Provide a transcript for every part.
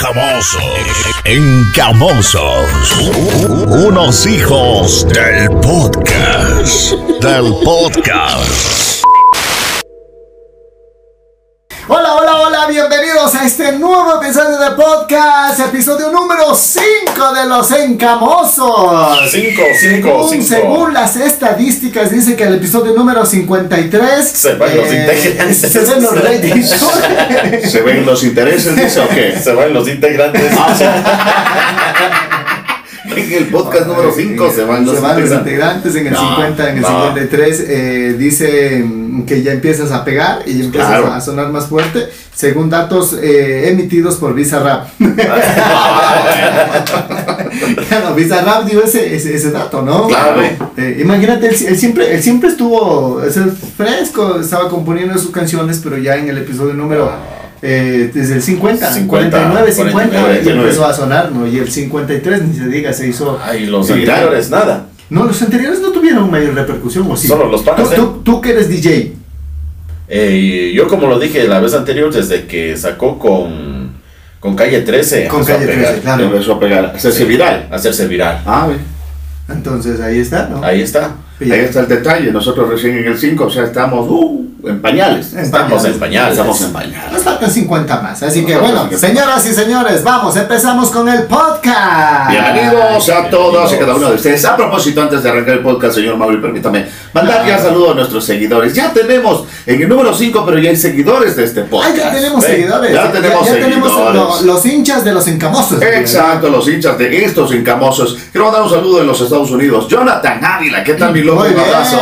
Encamosos. Encamosos. Unos hijos del podcast. Del podcast. A este nuevo episodio de podcast, episodio número 5 de los encamosos. Cinco, cinco, según, cinco. según las estadísticas, dice que el episodio número 53 Se van los integrantes. Se ven los ratings. ¿Se ven los intereses, dice o qué? Se van los integrantes. En el podcast número 5 se van los Se van los integrantes. integrantes en el No, 50, en el no. 53 eh, dice que ya empiezas a pegar y empiezas Claro. a sonar más fuerte, según datos eh, emitidos por Bizarrap. claro, Bizarrap dio ese, ese, ese dato, ¿no? Claro. Eh, imagínate, él, él siempre, él siempre estuvo es el fresco, estaba componiendo sus canciones, pero ya en el episodio número, eh, desde el 50, 50, 49, 50, 49, y empezó a sonar, ¿no? Y el 53, ni se diga, se hizo... Ay, los Sí, anteriores, nada. No, los anteriores no tuvieron mayor repercusión, ¿o sí? Solo los panas, Tú, ¿eh? tú, tú que eres DJ. Eh, yo como lo dije la vez anterior, desde que sacó con, con Calle 13, Con a Calle pegar, 13, claro. Empezó a pegar, hacerse viral. hacerse viral. Ah, ve. Entonces ahí está, ¿no? Ahí está. Ahí está el detalle. Nosotros recién en el 5, o sea, estamos uh, en pañales. En Estamos en pañales. Estamos en pañales. Nos faltan 50 más. Así que bueno, faltan 50. señoras y señores, vamos, empezamos con el podcast. Bienvenidos a todos y cada uno de ustedes. A propósito, antes de arrancar el podcast, señor Mauri, permítame mandar ya saludo a nuestros seguidores. Ya tenemos en el número 5, pero ya hay seguidores de este Ah, podcast. ya tenemos seguidores. ya tenemos tenemos seguidores. lo- los hinchas de los encamosos. Exacto, los hinchas de estos encamosos. Quiero mandar un saludo en los Estados Unidos. Jonathan Ávila, ¿qué tal mi loco? Un bien. abrazo.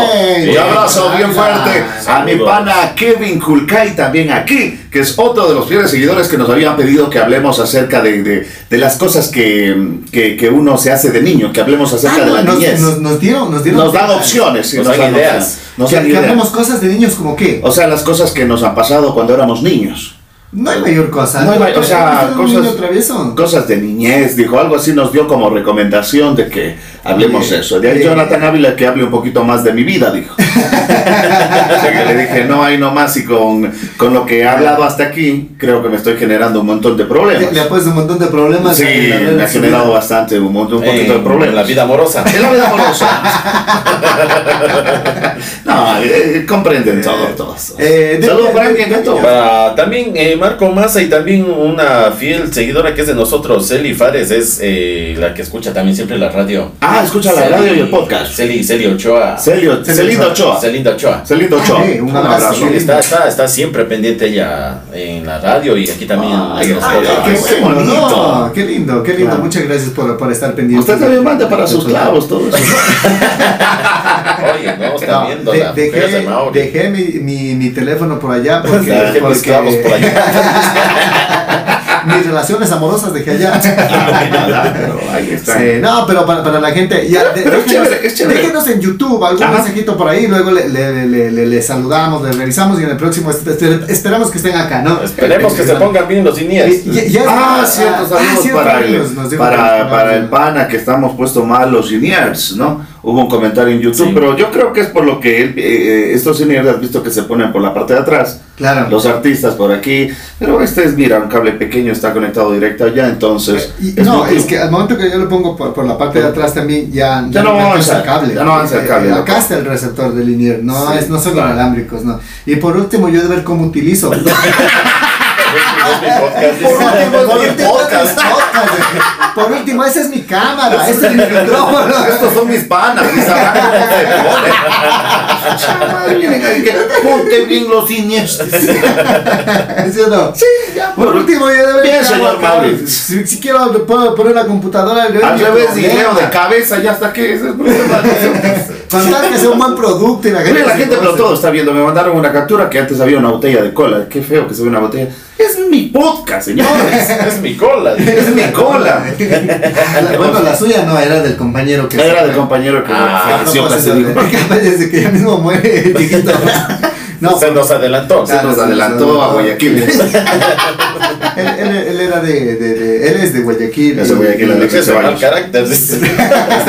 Un abrazo bien fuerte a mi Saludos. pana Kevin Kulkai también aquí, que es otro de los fieles seguidores que nos habían pedido que hablemos acerca de, de- de las cosas que, que, que uno se hace de niño, que hablemos acerca Ah, de la nos, niñez. nos, nos dieron, nos dieron Nos dan opciones, Nos nos dan ideas. Nos que, dan que ideas. hablemos cosas de niños como qué. O sea, las cosas que nos han pasado cuando éramos niños. No hay mayor cosa. No hay ma- o sea, ¿Eres un cosas-? Cosas de niñez, dijo, algo así nos dio como recomendación de que hablemos Bien, eso. De ahí. Jonathan Ávila que hable un poquito más de mi vida, dijo. Que le dije, no hay nomás y con, con lo que he hablado hasta aquí, creo que me estoy generando un montón de Le, problemas. le ha puesto un montón de problemas. Sí, me de ha generado vida. bastante, un, montón- un poquito de En problemas. la vida amorosa. En la vida amorosa. no, eh, comprenden todo, todos. Eh, de- Saludos de- para de- alguien, Gato. Para también eh, Marco Massa y también una fiel seguidora que es de nosotros, Celi Fares, es eh, la que escucha también siempre la radio. Ah, escucha la radio y el podcast. Celi, Celi Ochoa. Celio, Celinda Ochoa. Ochoa. Celinda Ochoa. Celinda Ochoa. Ah, sí, un abrazo. Está, está, está siempre pendiente ella en la radio y aquí también Ay, en los ay, qué Qué bonito. bonito. No, qué lindo, qué lindo. Claro. Muchas gracias por, por estar pendiente. Usted también manda para sus clavos, todo eso. Oye, no, está No, viendo de- de dejé, Mauri. dejé mi, mi, mi teléfono por allá porque, Dejé mis porque clavos por allá. mis relaciones amorosas dejé allá. Pero ahí está. Sí, no, pero para, para la gente, ya, de- Pero es déjenos, chévere, es chévere. déjenos en YouTube algún Ajá. mensajito por ahí, luego le, le, le, le- le saludamos, le revisamos y en el próximo est- est- esperamos que estén acá, ¿no? Esperemos que se pongan bien los INIES. Ah, cierto, ah, saludos cierto, para, para, para el pana que estamos puesto mal los seniors, ¿no? Hubo un comentario en YouTube, Sí. pero yo creo que es por lo que él, eh, eh, estos seniors has visto que se ponen por la parte de atrás, Claro. los artistas por aquí, pero este es, mira, un cable pequeño está conectado directo allá, entonces... Y- es no, es que al momento que yo lo pongo por, por la parte de atrás también ya, Ya no alcanza el cable. ya no avanza el cable, Eh, loco. acá está el receptor de Linier, no, Sí, es, no son claro. inalámbricos, no. Y por último, yo de ver cómo utilizo. por Por último, podcast. podcast. Por último, esa es mi cámara, este es mi micrófono. Estos son mis panas, mis ponte bien los siniestros. ¿Sí o no? Sí, ya, Por último, yo de ver Bien, señor. Si, si quiero, puedo poner la computadora al revés, leo de cabeza, ya hasta que ese es el problema. Contar que sea un buen producto y la gente. Mira, la gente, pero todo está viendo. Me mandaron una captura que antes había una botella de cola. Qué feo que se ve una botella. Es mi podcast, señores. Es mi cola. es mi cola. Bueno, la suya no, era del compañero que Era del compañero que Ah, falleció no, casi. Desde que ya mismo muere, chiquito. No, Se nos adelantó. Se nos adelantó a Guayaquil. él, él, él era de, de, de- Él es de Guayaquil. Es de Guayaquil, Es de mal carácter. Es de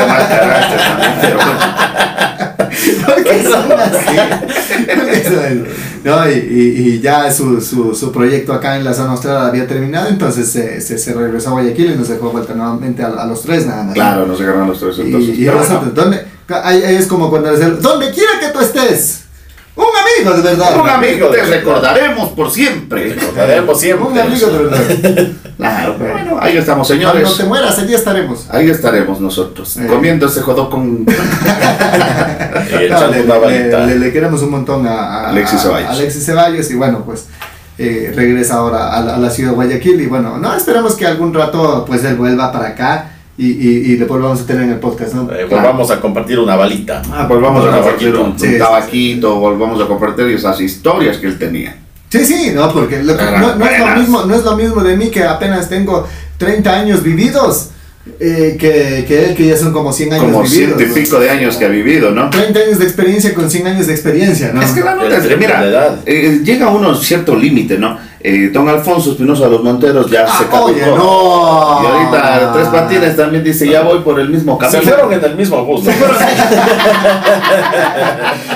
mal carácter también, pero bueno. ¿Por qué son así? ¿Por qué son no, y, y, y ya su, su, su proyecto acá en la zona austral había terminado, entonces se, se, se regresó a Guayaquil y nos dejó vuelta nuevamente a, a los tres nada más. Claro, nos llegaron los tres entonces. Y, y Pero nosotros, bueno, ¿dónde? Ahí, es como cuando es donde quiera que tú estés, un amigo de verdad. un amigo, te recordaremos por siempre. Recordaremos siempre. Un amigo de verdad. Claro, bueno, ahí estamos, Cuando señores. te mueras, allí estaremos. Ahí estaremos nosotros, Eh. comiendo ese jodó con... No, le, una le- le- le queremos un montón a, a- Alexis Ceballos. a Alexis Ceballos y bueno, pues eh, regresa ahora a la, a la ciudad de Guayaquil y bueno, no, esperamos que algún rato pues él vuelva para acá y, y, y le volvamos a tener en el podcast, ¿no? Eh, volvamos a compartir una balita. Ah, volvamos a Un compartir un, tabaquito. un Sí, sí, sí. tabaquito, volvamos a compartir esas historias que él tenía. Sí, sí, no, porque lo no, no es lo mismo, no es lo mismo de mí que apenas tengo 30 años vividos eh, que, que él que ya son como 100 años Como vividos. ciento y pico de años que ha vivido, ¿no? 30 años de experiencia con 100 años de experiencia, ¿no? Es que la nota es, mira, eh, llega a uno cierto límite, ¿no? Eh, don Alfonso Espinosa de los Monteros ya Ah, se caducó. oye, no. Y ahorita Tres Patines también dice, ya voy por el mismo Se camino. fueron en el mismo bus. ¿no?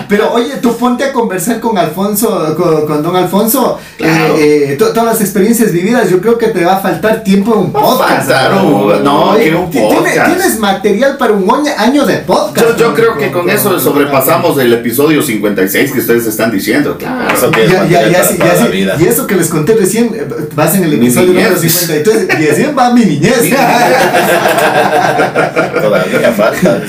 Pero oye, tú ponte a conversar con Alfonso, con, con don Alfonso, Claro. eh, eh, to- todas las experiencias vividas, yo creo que te va a faltar tiempo en un Va a podcast. faltar un- no, Oye, que un podcast. Tienes material para un año de podcast. Yo, yo ¿no? creo que con eso sobrepasamos el episodio 56 que ustedes están diciendo. Claro. Eso Ya, ya, ya, para sí. Y eso que les conté recién, eh, vas en el episodio número 53, y recién va mi niñez. Todavía falta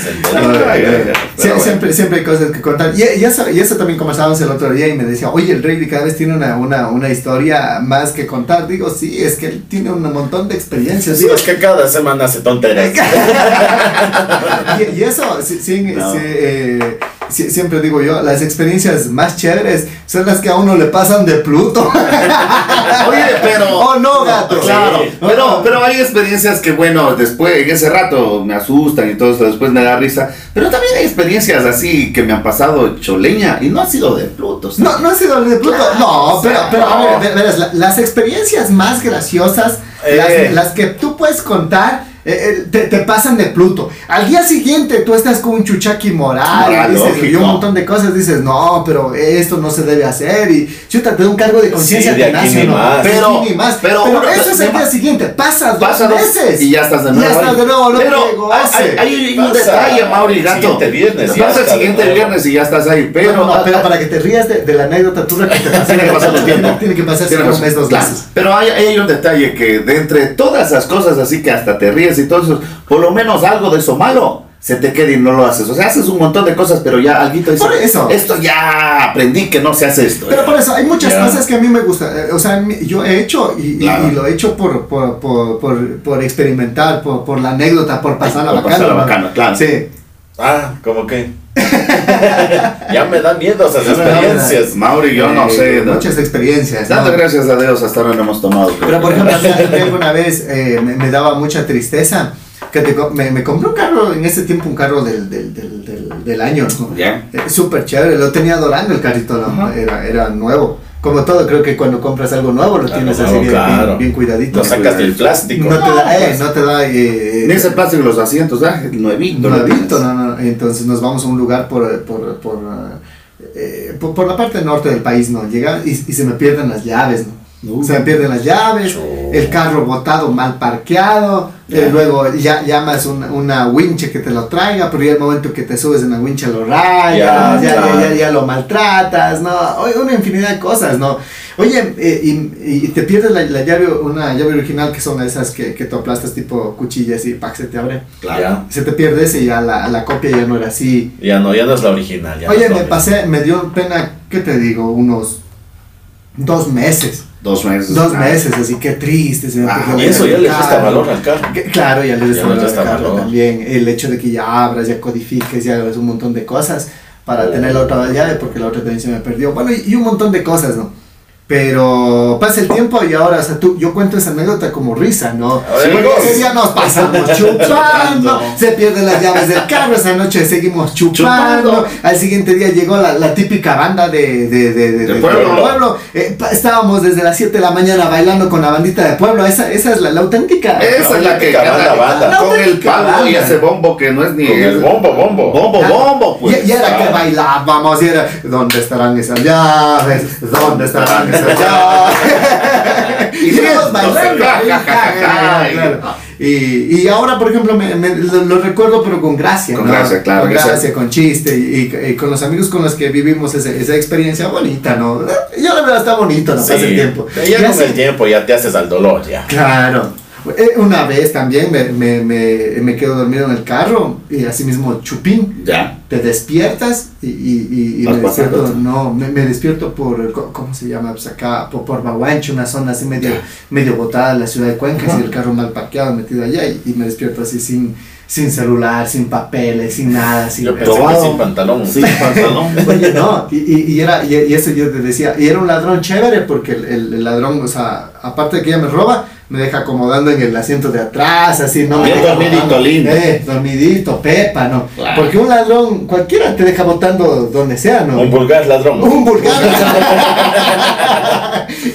siempre, siempre hay cosas que contar. Y, y eso, y eso también conversábamos el otro día y me decía, oye, el Rey cada vez tiene una, una, una historia más que contar. Digo, sí, es que él tiene un montón de experiencias. Sí, Digo, es que cada semana hace tonterías. y, y eso, sí, sí, No. sí, eh, siempre digo yo, las experiencias más chéveres son las que a uno le pasan de Pluto. Oye, pero... oh, no, gato. Claro, Sí. pero, pero hay experiencias que, bueno, después, en ese rato me asustan y todo eso, después me da risa. Pero también hay experiencias así que me han pasado choleña y no ha sido de Pluto. ¿sabes? No, no ha sido de Pluto. Claro, no, pero, sea, pero a ver, verás, la- las experiencias más graciosas, Eh. las, las que tú puedes contar, eh, eh, te, te pasan de Pluto. Al día siguiente tú estás con un chuchaqui moral, Moral, y, dices, y un montón de cosas, dices, no, pero esto no se debe hacer, y chuta, te da un cargo de conciencia Sí, de aquí ¿sí o ni no? más. Pero- ni más. pero Pero, eso es el día siguiente, pasa dos dos meses. y ya estás de nuevo. Ya estás de nuevo, Pero hay, hay- un detalle, Mauri el Gato. viernes, Pasa el siguiente viernes y ya estás ahí. Pero, No, no, ah, pero ah, para que te rías de, de la anécdota, tú. Tiene que pasar un tiempo. Tiene que pasar un mes, dos meses. Pero hay, hay un detalle que de entre todas esas cosas así que hasta te ríes y todo eso, por lo menos algo de eso malo se te queda y no lo haces. O sea, haces un montón de cosas, pero ya alguito dice, Por eso. esto ya aprendí que no se hace esto. Pero por eso, hay muchas Ya. cosas que a mí me gustan. eh, O sea, yo he hecho y, y- Claro. y lo he hecho por, por, por, por, por experimentar, por, por la anécdota, por pasarla Por bacana. pasarla ¿no? bacana, claro. Sí. Ah, ¿cómo que? ya me dan miedo esas me da experiencias. Mauri, yo no Eh, sé. Muchas experiencias. ¿no? Dando gracias a Dios hasta ahora no hemos tomado. Pero por ejemplo, alguna vez eh, me, me daba mucha tristeza que te me, me compré un carro, en ese tiempo un carro del, del, del, del, del año. ¿no? Ya. Eh, Súper chévere, lo tenía adorando el carrito, era, era nuevo. Como todo, creo que cuando compras algo nuevo lo tienes así bien, claro. bien, bien cuidadito. Lo sacas del plástico. No te da, eh, pues. no te da eh, Ni ese plástico de los asientos, ah, nuevito. nuevito, no, no, no. Entonces nos vamos a un lugar por, por, por, eh, por, por la parte norte del país, ¿no? Llega y, y se me pierden las llaves, ¿no? Uh. Se pierden las llaves, el carro botado mal parqueado, Ya. eh, luego ya llamas una, una winche que te lo traiga, pero ya el momento que te subes en la wincha lo rayas, ya, Ya, ya, claro. ya, ya lo maltratas, ¿no? Una infinidad de cosas, ¿no? Oye, eh, y, y te pierdes la, la llave, una llave original que son esas que, que tú aplastas tipo cuchillas y pack se te abre. Ya. Se te pierde ese y ya la, la copia ya no era así. Ya no, ya no es la original. ya Oye, no me pasé, me dio pena, ¿qué te digo? Unos dos meses. Dos meses. Dos meses, así que triste. Se Ah, eso ya le resta valor al carro. Que- Claro, ya le resta valor al carro valor. también. El hecho de que ya abras, ya codifiques, ya hagas un montón de cosas para Oh. tener la otra llave, porque la otra también se me perdió. Bueno, y, y un montón de cosas, ¿no? Pero pasa el tiempo y ahora, o sea, tú, yo cuento esa anécdota como risa, ¿no? A ver, Porque ese día nos pasamos chupando, se pierden las llaves del carro, esa noche seguimos chupando. Chupando. Al siguiente día llegó la, la típica banda de, de, de, de- de- pueblo. Eh, pa- estábamos desde las 7 de la mañana bailando con la bandita de pueblo, esa, esa es la, la auténtica. Esa es la que Banda, canta banda. con el palo y ese bombo que no es ni Con el bombo, bombo. Bombo, Claro. bombo, pues. Y, y era que Ah. bailábamos y era, ¿dónde estarán esas llaves? ¿Dónde estarán esas llaves? Y ahora, por ejemplo, me, me- lo, lo recuerdo, pero con gracia. Con ¿no? gracia, claro, Con esa- gracia, con chiste y, y- y con los amigos con los que vivimos ese- esa experiencia bonita, ¿no? Yo la verdad está bonito, no Sí. pasa el tiempo. Ya Y con así- el tiempo ya te haces al dolor, ya. Claro. Eh, Una vez también me, me, me, me quedo dormido en el carro y así mismo chupín. Ya. Te despiertas y, y, y- me despierto, no, me, me despierto por, ¿cómo se llama? Pues acá, por, por Baguancho, una zona así medio, medio botada en la ciudad de Cuenca, así el carro mal parqueado, metido allá y, y me despierto así sin, sin celular, sin papeles, sin nada, sin Yo pensé que sin pantalón. Sí, pantalón. Oye, no, y, y, y era, y, y eso yo te decía, y era un ladrón chévere porque el, el- el ladrón, o sea, aparte de que ella me roba, me deja acomodando en el asiento de atrás, así, ¿no? Me Bien deja dormidito, lindo. Eh, dormidito, pepa, ¿no? Claro. Porque un ladrón, cualquiera te deja botando donde sea, ¿no? Un vulgar ladrón. Un vulgar.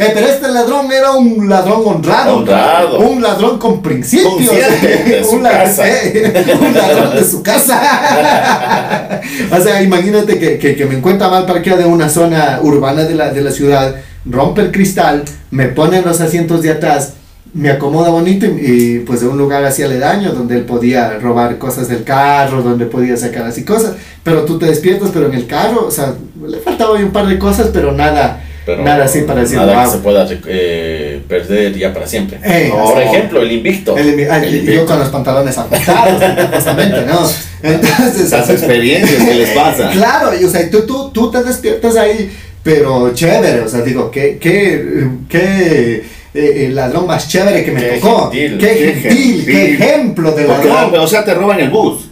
Eh, pero este ladrón era un ladrón honrado. Honrado. Un ladrón con principios. Consciente un, ladrón, eh, un ladrón de su casa. o sea, imagínate que, que, que me encuentra mal parqueado en una zona urbana de la, de la ciudad, rompe el cristal, me pone en los asientos de atrás, me acomoda bonito y, y, pues de un lugar así aledaño donde él podía robar cosas del carro, donde podía sacar así cosas, pero tú te despiertas, pero en el carro, o sea, le faltaba un par de cosas, pero nada, Pero nada así para decir, Nada wow. que se pueda eh, perder ya para siempre. Eh, Por ejemplo, el invicto. El- y yo invicto. con los pantalones ajustados, justamente, ¿no? Entonces, Esas experiencias que les pasa. Claro, y o sea, tú, tú, tú te despiertas ahí, pero chévere, o sea, digo, qué, qué, qué eh, el ladrón más chévere que me Qué tocó. gentil, qué qué gentil, qué gentil. ejemplo de Porque, ladrón. o sea, te roban el bus.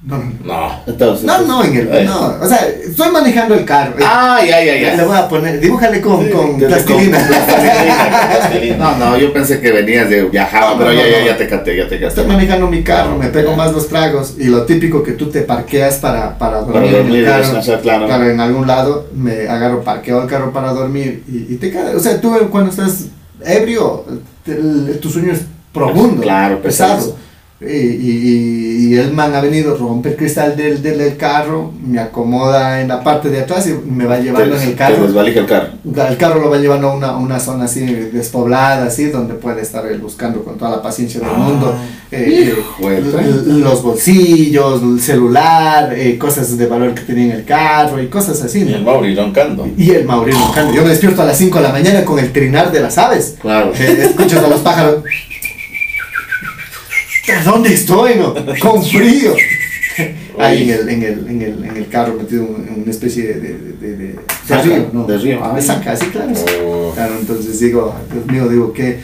No, no, No. Entonces, no, no, en el, no, o sea, estoy manejando el carro. Ah, ya, ya, Le ya. voy a poner, dibújale con, Sí, con con- plastilina. Plastilina. No, no, yo pensé que venías de viajaba, No, pero no, ya, ya, ya te capté, ya te capté. Estoy manejando mi carro, me pego más los tragos y lo típico que tú te parqueas para, para dormir, Para en dormir, el carro, claro. claro, en algún lado, me agarro parqueo el carro para dormir y, y te quedas, o sea, tú cuando estás ebrio, el- tu sueño es profundo, Claro, pesado. pesado. Y, y, y el man ha venido, rompe el cristal del, del, del carro, me acomoda en la parte de atrás y me va llevando en el carro. el carro. El carro lo va llevando a una, una zona así despoblada, así, donde puede estar él buscando con toda la paciencia del Ah. mundo. eh, eh, los bolsillos, el celular, eh, cosas de valor que tenía en el carro y cosas así. Y el. Mauri roncando. Y el Mauricio roncando. Yo me despierto a las 5 de la mañana con el trinar de las aves. Claro. Eh, escuchas a los pájaros. ¿Dónde estoy? No? Con frío. Ahí en el, en, el, en, el, en el carro metido en una especie de, de, de, de- de Saca, río, ¿no? de río, ah, Me ya. saca, así claro. Oh. Claro, entonces digo, Dios mío, digo, ¿qué,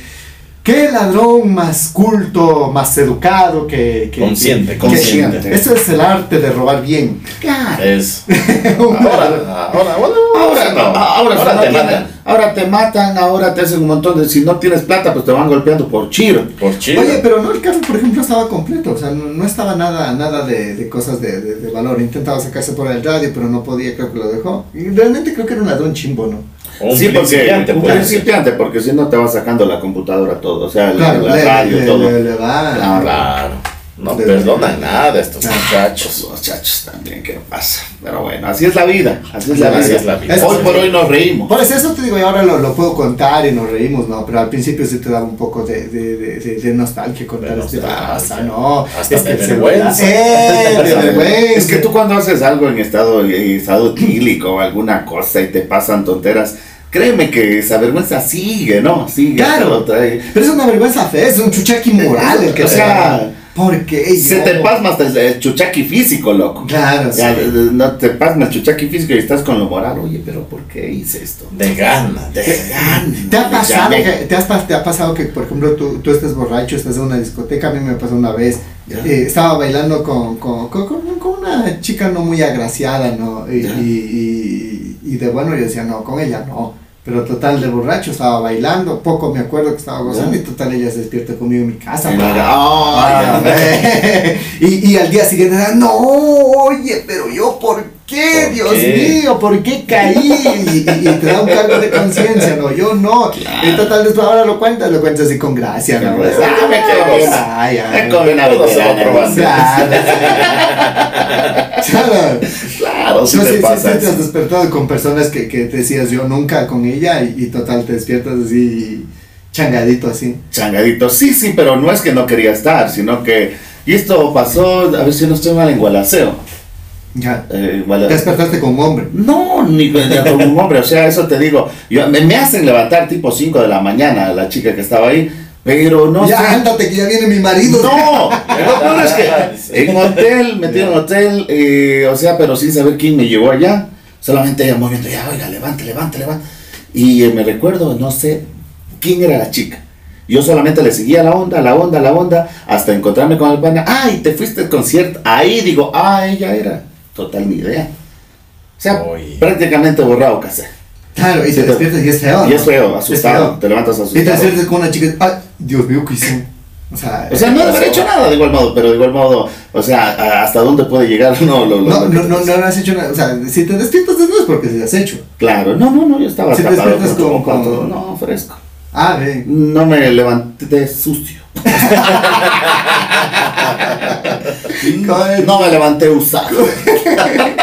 qué ladrón más culto, más educado que... que Consciente, que- consciente. que- Eso es el arte de robar bien. Claro. Es. Un Ahora, ahora, bueno, Ahora, no. ahora, ahora no te matan. Ahora te matan, ahora te hacen un montón de. Si no tienes plata, pues te van golpeando por chiro. Por chido. Oye, pero no, el carro, por ejemplo, estaba completo, o sea, no, no estaba nada, nada de, de cosas de, de, de valor. Intentaba sacarse por el radio, pero no podía, creo que lo dejó. Y realmente creo que era un ladrón chimbo, ¿no? Un sí, porque principiante un puede ser. principiante, porque si no te va sacando la computadora todo, o sea, la- Claro, la le, radio, le- todo. le- le va. Claro. Claro. No De- perdonan nada estos Claro. muchachos. Los muchachos también, ¿qué pasa? Pero bueno, así es la vida, así es la Así vida. es la vida. Hoy por hoy nos reímos. Por eso te digo, y ahora lo, lo puedo contar y nos reímos, ¿no? Pero al principio sí te daba un poco de, de, de, de- de nostalgia contar De este pasa, ¿no? Hasta es que de vergüenza. ¡Eh! De vergüenza. Es que tú cuando haces algo en estado, en estado etílico o alguna cosa y te pasan tonteras, créeme que esa vergüenza sigue, ¿no? Sigue. Claro. Pero es una vergüenza fea, es un chuchaqui moral el que O sea, Porque Se te pasma hasta el, chuchaqui físico, loco. Claro, Ya, sí. no te pasma el chuchaqui físico y estás con lo moral. Oye, pero ¿por qué hice esto? De gana. De gana, ¿Te ha, pasado que, te, has, te ha pasado que, por ejemplo, tú, tú estés borracho, estás en una discoteca? A mí me pasó una vez. Eh, estaba bailando con, con, con, con- con una chica no muy agraciada, ¿no? Y, y, y- y de bueno yo decía, no, con ella no. Pero total, de borracho estaba bailando, poco me acuerdo que estaba gozando y total ella se despierta conmigo en mi casa. Ah, y, y al día siguiente, no, oye, pero yo, ¿por qué? ¿Por Dios qué? mío, ¿por qué caí? Y, te da un cargo de conciencia, no, yo no. Claro. Y total, después ahora lo cuentas, lo cuentas así con gracia, ¿no? Ah, me quedo Me una veterana. Claro. Claro. Sí No, te sí, pasa sí, te has despertado con personas que, que te decías yo nunca con ella y, y total te despiertas así changadito así. Changadito, sí, sí, pero no es que no quería estar, sino que... Y esto pasó, a ver si no estoy mal, en Gualaceo. Ya. Eh, Te despertaste con un hombre. No, ni ni como un hombre, o sea, eso te digo. Yo, me, me hacen levantar tipo 5 de la mañana la chica que estaba ahí, pero no ya, sé. ándate que ya viene mi marido. No, lo peor es que en hotel, metido en hotel, eh, o sea, pero sin saber quién me llevó allá. Solamente ella moviendo, ya, oiga, levante, levante, levante. Y eh, me recuerdo, no sé quién era la chica. Yo solamente le seguía la onda, la onda, la onda, hasta encontrarme con el pana. Ay, te fuiste al concierto. Ahí digo, ah, ella era. Total, ni idea. O sea, prácticamente borrado casé. Claro, y te te- despiertas y es feo. Y es feo, asustado. feo. Te levantas Y te asustado. despiertas con una chica. Dios mío, ¿qué hice? O sea, O sea, no haber hecho nada de igual modo, pero de igual modo, o sea, hasta dónde puede llegar, no, lo, lo- no, lo no, no, no has hecho nada. O sea, si te despiertas no es porque se has hecho. Claro, no, no, no, yo estaba Si te despiertas con- con- no, fresco. Ah, ve. No me levanté sucio. no me levanté usado.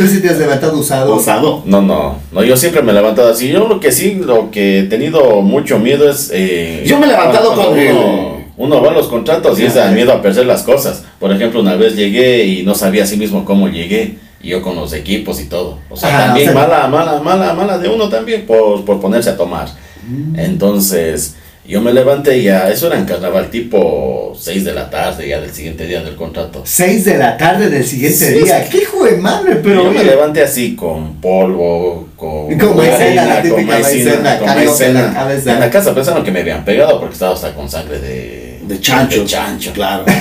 Tú sí te has levantado usado. Usado. No, no, no, yo siempre me he levantado así. Yo lo que sí, lo que he tenido mucho miedo es... eh, Yo me he levantado con uno, uno va a los contratos y es el miedo a perder las cosas. Por ejemplo, una vez llegué y no sabía a sí mismo cómo llegué. Y yo con los equipos y todo. O sea, Ah, también o sea- mala, mala, mala, mala de uno también por, por ponerse a tomar. Mm. Entonces, yo me levanté y ya, eso era en carnaval tipo 6 de la tarde, ya del siguiente día del contrato. 6 de la tarde del siguiente Sí, día. ¡Qué hijo de madre! Pero yo me levanté así con polvo, con, Con maicena, la con maicena, con cáliope en la maicena. En la casa pensaron que me habían pegado porque estaba hasta con sangre de, De chancho. de chancho. Claro.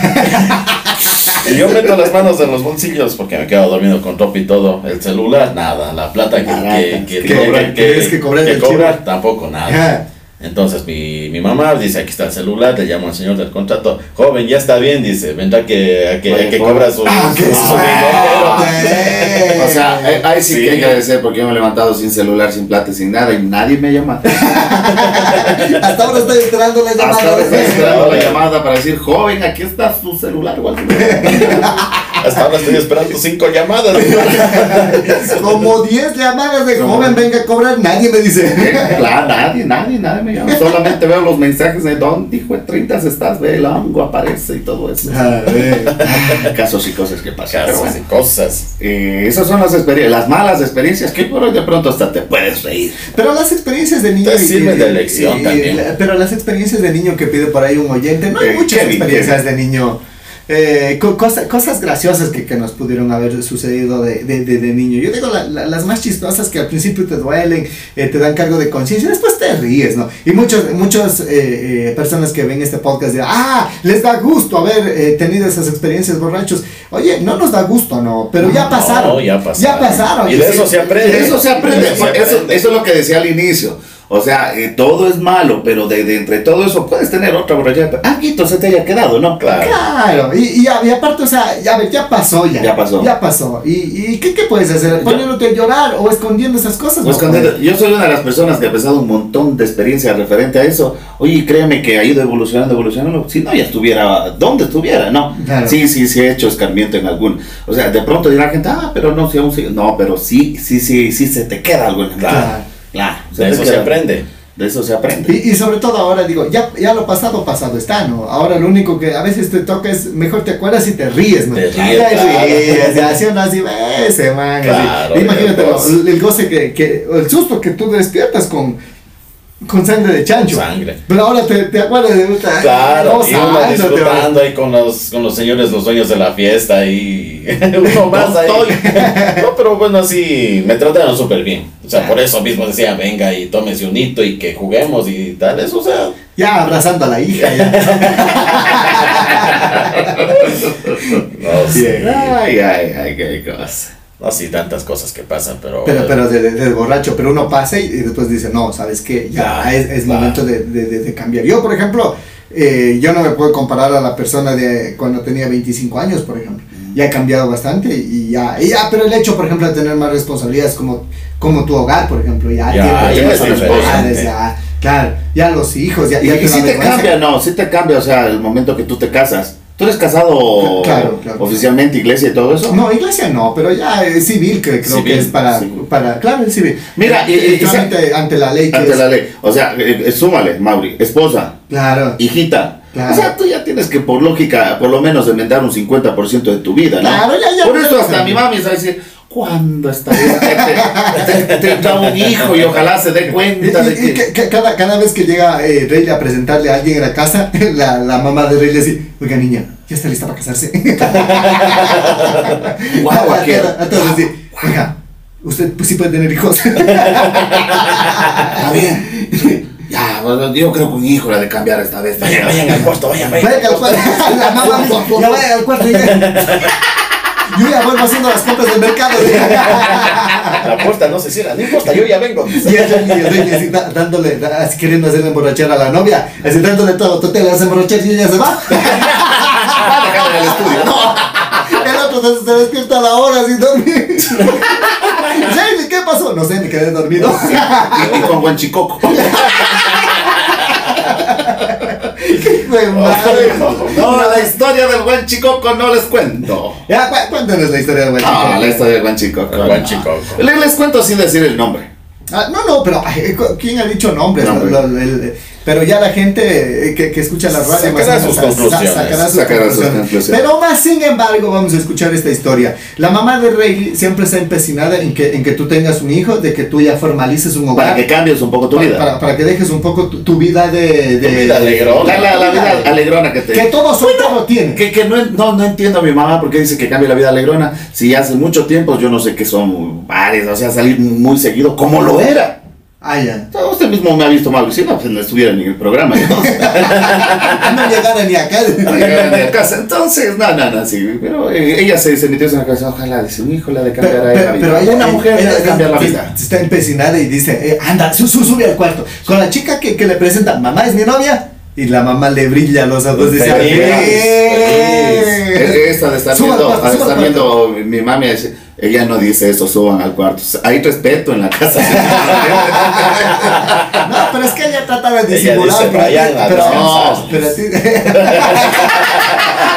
Y yo meto las manos en los bolsillos porque me quedo dormido con ropa y todo. El celular, nada. La plata que, que, que, Que cobrar- que tienes que cobrar tampoco nada. Entonces mi, mi mamá dice, aquí está el celular, le llamo al señor del contrato, joven, ya está bien, dice, vendrá que, a que, a que cobra su, Ah, su- su dinero. O sea, eh, ahí sí, Sí. que agradecer porque yo me he levantado sin celular, sin plata, sin nada y nadie me llama. Hasta ahora estoy esperando la llamada. Hasta ahora estoy esperando la llamada para decir, joven, aquí está su celular. Hasta ahora estoy esperando cinco llamadas. Como 10 llamadas de joven, venga a cobrar, nadie me dice. Claro, nadie, nadie, nadie me Solamente veo los mensajes de ¿dónde hijo de 30 estás? Ve, el hongo aparece y todo eso. A ver. Casos y cosas que pasan. Pero Casos bueno, y cosas. eh, esas son las experiencias, las malas experiencias que por hoy de pronto hasta te puedes reír. Pero las experiencias de niño. Te sirven de lección también. la- Pero las experiencias de niño que pide por ahí un oyente, no hay Eh, muchas experiencias de niño. Eh, co- cosa- cosas graciosas que, que nos pudieron haber sucedido de, de, de- de niño. Yo digo la- la- las más chistosas que al principio te duelen, eh, te dan cargo de conciencia, después te ríes, ¿no? Y muchos, muchas eh, eh, personas que ven este podcast dirán, ah, les da gusto haber eh, tenido esas experiencias borrachos. Oye, no nos da gusto, ¿no? Pero ya No, pasaron. ya pasaron. Ya pasaron. Y de eso se aprende. De eso se aprende, De eso eso es lo que decía al inicio. O sea, eh, todo es malo, pero de, de entre todo eso puedes tener otra borrachera. pero Algo se te haya quedado, ¿no? Claro. Claro, y, y, aparte, o sea, ya, ver, ya pasó ya. Ya pasó. Ya pasó. ¿Y, y qué, qué puedes hacer? ¿Poniéndote a llorar o escondiendo esas cosas? No, cuando- yo soy una de las personas que ha pasado un montón de experiencia referente a eso. Oye, créeme que ha ido evolucionando, evolucionando. Si no, ya estuviera donde estuviera, ¿no? Claro. Sí, sí, sí he hecho escarmiento en algún. O sea, de pronto dirá la gente, ah, pero no, si aún sigue. No, pero sí, sí, sí, sí se te queda algo en la mente. Claro. Claro. De eso se aprende. De eso se aprende. Y, y sobre todo ahora digo, ya, ya lo pasado, pasado está, ¿no? Ahora lo único que a veces te toca es, mejor te acuerdas y te ríes, ¿no? Te ríes, Te claro. ríes, ya, así o no, así, ese man, así. Claro, Imagínate el goce. el, goce que, que, el susto que tú despiertas con, con sangre de chancho. Sangre. Pero ahora te, te acuerdas de puta, Claro, y uno disfrutando ahí con los, con los señores, los dueños de la fiesta y uno más ahí. No, pero bueno, sí, me trataron súper bien. O sea, por eso mismo decía, venga y tómese un hito y que juguemos y tal. Eso, o sea, Ya abrazando a la hija, ya. no sé. Bien. Ay, ay, ay, qué cosa. No, sí, tantas cosas que pasan, pero... Pero, pero de, de- de borracho, pero uno pasa y, y después dice, no, ¿sabes qué? Ya Claro, es, es claro. momento de, de- cambiar. Yo, por ejemplo, eh, yo no me puedo comparar a la persona de cuando tenía 25 años, por ejemplo. Ya he cambiado bastante y ya, y ya, pero el hecho, por ejemplo, de tener más responsabilidades como, como tu hogar, por ejemplo, ya, Ya, ya tienes es a los diferente. padres, ya, claro, ya los hijos, ya, Y, ya y sí te cambia, no, sí te cambia, o sea, el momento que tú te casas. ¿Tú eres casado Claro, claro. oficialmente, iglesia y todo eso? No, iglesia no, pero ya es civil, que creo Civil, que es para, para, claro, es civil. Mira, y- El y- ante la ley que Ante es- la ley. O sea, eh, eh, súmale, Mauri, esposa, Claro. hijita. Claro. O sea, tú ya tienes que, por lógica, por lo menos enmendar un 50% de tu vida, ¿no? Claro, ya, ya. Por eso hasta mi mami sabe decir, ¿cuándo está tendrá un hijo y ojalá se dé Y, cuenta de y- y que... que- que cada, cada vez que llega eh, Rayleigh a presentarle a alguien en la casa, la, la mamá de Rayleigh dice, oiga niña, ya está lista para casarse. Guau, todos así, oiga, usted pues sí puede tener hijos. Está bien. Ya, yo creo que un hijo la de cambiar esta vez. Vayan, vayan al cuarto, vayan, vayan. Vaya al cuarto, la mamá dice, ya vaya al cuarto. Yo ya vuelvo haciendo las compras del mercado. La puerta no se cierra, no importa, yo ya vengo. Y el así dándole, así queriendo hacerle emborrachar a la novia, así dándole todo, tú te le haces emborrachar y ella se va. En el estudio. No. El otro se, despierta a la hora sin dormir. Jamie, ¿qué pasó? No sé, me quedé dormido. Y, y con buen chicoco. Güey, madre. No, la historia del buen chicoco no les cuento. Ya, cu- cuéntanos la historia del buen Ah, chico. la historia del buen chicoco. El buen chicoco. Les, les cuento sin decir el nombre. Ah, no, no, pero ¿quién ha dicho nombres? El- pero ya la gente eh, que, que escucha la radio Sacará menos sus sa- conclusiones. sacará sus Sacará sus conclusiones. conclusiones. Pero más sin embargo, vamos a escuchar esta historia. La mamá de Rayleigh siempre está empecinada en que, en que tú tengas un hijo, de que tú ya formalices un hogar. Para que cambies un poco tu para, vida. para- para que dejes un poco tu, tu vida de, de- Tu vida alegrona. La, la, la vida alegrona que te... que todo soltero tiene. Que, que no, no, no entiendo a mi mamá porque dice que cambie la vida alegrona. Si hace mucho tiempo, yo no sé qué son bares, o sea, salir muy seguido, como lo era. Ah, ya. O sea, Usted mismo me ha visto, Mauricio, no, pues no estuviera ni en el programa. Entonces, No llegara ni acá. no llegara ni a casa. Entonces, no, no, no, sí. Pero eh, ella se, se metió en la cabeza, ojalá, dice, un hijo la de cambiar ella la vida. ella- una mujer ella de cambiar la vida. Está empecinada y dice, eh, anda, su, su- sube al cuarto. Con la chica que, que le presenta, mamá es mi novia. Y la mamá le brilla los ojos. Dice. Eh, Esta de estar viendo, de estar viendo mi mami, dice, ella no dice eso, suban al cuarto. Hay respeto en la casa. No, pero es que ella trata de Ella disimular. dice, pero a ti- "Vayan a pero, descansar". no, pero a ti-